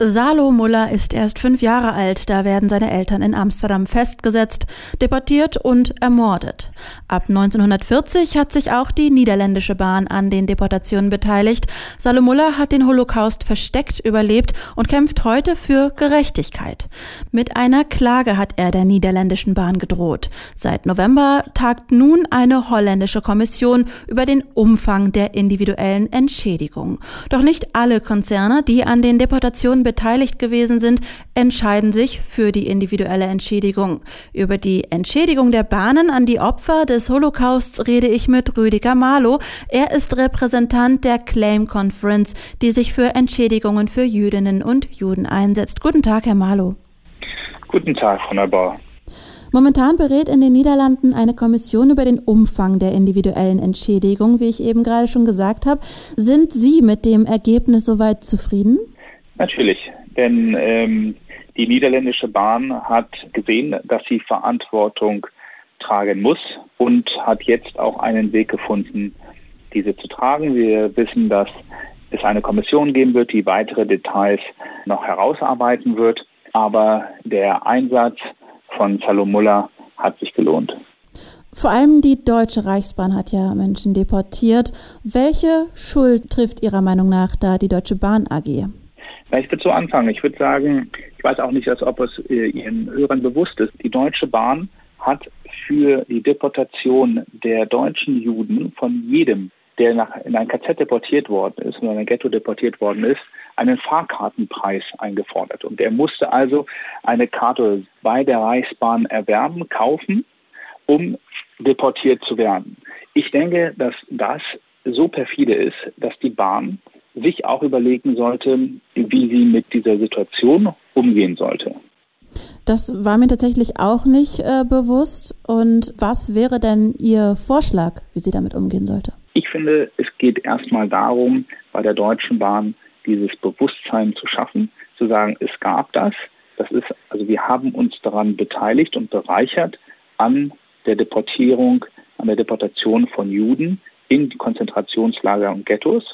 Salo Muller ist erst fünf Jahre alt, da werden seine Eltern in Amsterdam festgesetzt, deportiert und ermordet. Ab 1940 hat sich auch die niederländische Bahn an den Deportationen beteiligt. Salo Muller hat den Holocaust versteckt überlebt und kämpft heute für Gerechtigkeit. Mit einer Klage hat er der niederländischen Bahn gedroht. Seit November tagt nun eine holländische Kommission über den Umfang der individuellen Entschädigung. Doch nicht alle Konzerne, die an den Deportationen beteiligt gewesen sind, entscheiden sich für die individuelle Entschädigung. Über die Entschädigung der Bahnen an die Opfer des Holocausts rede ich mit Rüdiger Marlow. Er ist Repräsentant der Claim Conference, die sich für Entschädigungen für Jüdinnen und Juden einsetzt. Guten Tag, Herr Marlow. Guten Tag, Frau Neubauer. Momentan berät in den Niederlanden eine Kommission über den Umfang der individuellen Entschädigung, wie ich eben gerade schon gesagt habe. Sind Sie mit dem Ergebnis soweit zufrieden? Natürlich, denn ähm, die niederländische Bahn hat gesehen, dass sie Verantwortung tragen muss und hat jetzt auch einen Weg gefunden, diese zu tragen. Wir wissen, dass es eine Kommission geben wird, die weitere Details noch herausarbeiten wird. Aber der Einsatz von Salomullah hat sich gelohnt. Vor allem die Deutsche Reichsbahn hat ja Menschen deportiert. Welche Schuld trifft Ihrer Meinung nach da die Deutsche Bahn AG? Na, ich würde so anfangen. Ich würde sagen, ich weiß auch nicht, als ob es äh, Ihren Hörern bewusst ist. Die Deutsche Bahn hat für die Deportation der deutschen Juden von jedem, der nach, in ein KZ deportiert worden ist, in ein Ghetto deportiert worden ist, einen Fahrkartenpreis eingefordert. Und er musste also eine Karte bei der Reichsbahn erwerben, kaufen, um deportiert zu werden. Ich denke, dass das so perfide ist, dass die Bahn sich auch überlegen sollte, wie sie mit dieser Situation umgehen sollte. Das war mir tatsächlich auch nicht äh, bewusst. Und was wäre denn Ihr Vorschlag, wie sie damit umgehen sollte? Ich finde, es geht erstmal darum, bei der Deutschen Bahn dieses Bewusstsein zu schaffen, zu sagen, es gab das. Das ist, also wir haben uns daran beteiligt und bereichert an der Deportierung, an der Deportation von Juden in die Konzentrationslager und Ghettos.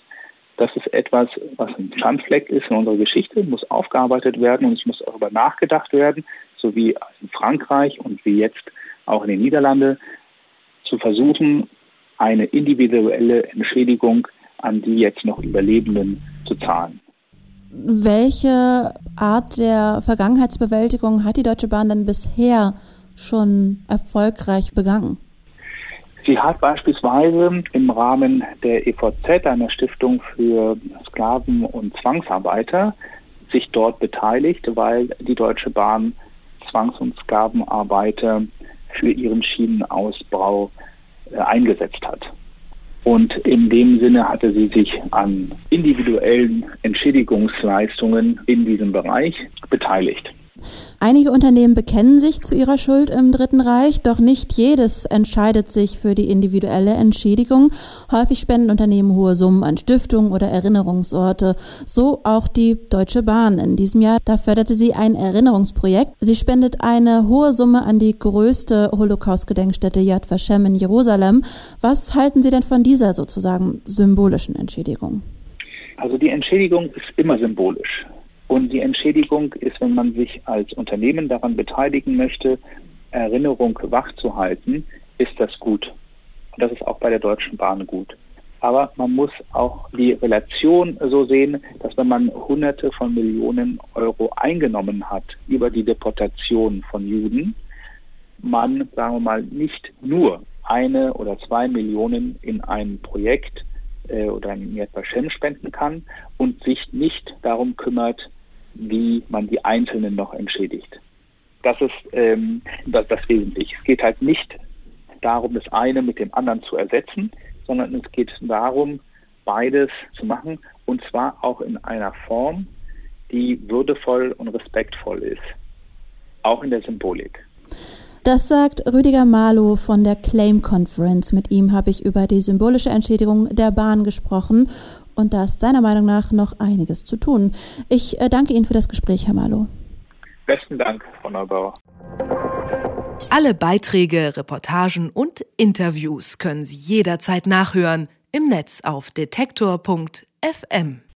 Etwas, was ein Schandfleck ist in unserer Geschichte, muss aufgearbeitet werden und es muss darüber nachgedacht werden, so wie in Frankreich und wie jetzt auch in den Niederlanden, zu versuchen, eine individuelle Entschädigung an die jetzt noch Überlebenden zu zahlen. Welche Art der Vergangenheitsbewältigung hat die Deutsche Bahn denn bisher schon erfolgreich begangen? Sie hat beispielsweise im Rahmen der EVZ, einer Stiftung für Sklaven- und Zwangsarbeiter, sich dort beteiligt, weil die Deutsche Bahn Zwangs- und Sklavenarbeiter für ihren Schienenausbau äh, eingesetzt hat. Und in dem Sinne hatte sie sich an individuellen Entschädigungsleistungen in diesem Bereich beteiligt. Einige Unternehmen bekennen sich zu ihrer Schuld im Dritten Reich, doch nicht jedes entscheidet sich für die individuelle Entschädigung. Häufig spenden Unternehmen hohe Summen an Stiftungen oder Erinnerungsorte. So auch die Deutsche Bahn. In diesem Jahr, da förderte sie ein Erinnerungsprojekt. Sie spendet eine hohe Summe an die größte Holocaust-Gedenkstätte Yad Vashem in Jerusalem. Was halten Sie denn von dieser sozusagen symbolischen Entschädigung? Also die Entschädigung ist immer symbolisch. Und die Entschädigung ist, wenn man sich als Unternehmen daran beteiligen möchte, Erinnerung wachzuhalten, ist das gut. Und das ist auch bei der Deutschen Bahn gut. Aber man muss auch die Relation so sehen, dass wenn man Hunderte von Millionen Euro eingenommen hat über die Deportation von Juden, man, sagen wir mal, nicht nur eine oder zwei Millionen in ein Projekt äh, oder ein Yad Vashem spenden kann und sich nicht darum kümmert, wie man die Einzelnen noch entschädigt. Das ist ähm, das, das Wesentliche. Es geht halt nicht darum, das eine mit dem anderen zu ersetzen, sondern es geht darum, beides zu machen und zwar auch in einer Form, die würdevoll und respektvoll ist, auch in der Symbolik. Das sagt Rüdiger Marlow von der Claim Conference. Mit ihm habe ich über die symbolische Entschädigung der Bahn gesprochen und da ist seiner Meinung nach noch einiges zu tun. Ich äh, danke Ihnen für das Gespräch, Herr Marlow. Besten Dank, Frau Neubauer. Alle Beiträge, Reportagen und Interviews können Sie jederzeit nachhören im Netz auf detektor.fm.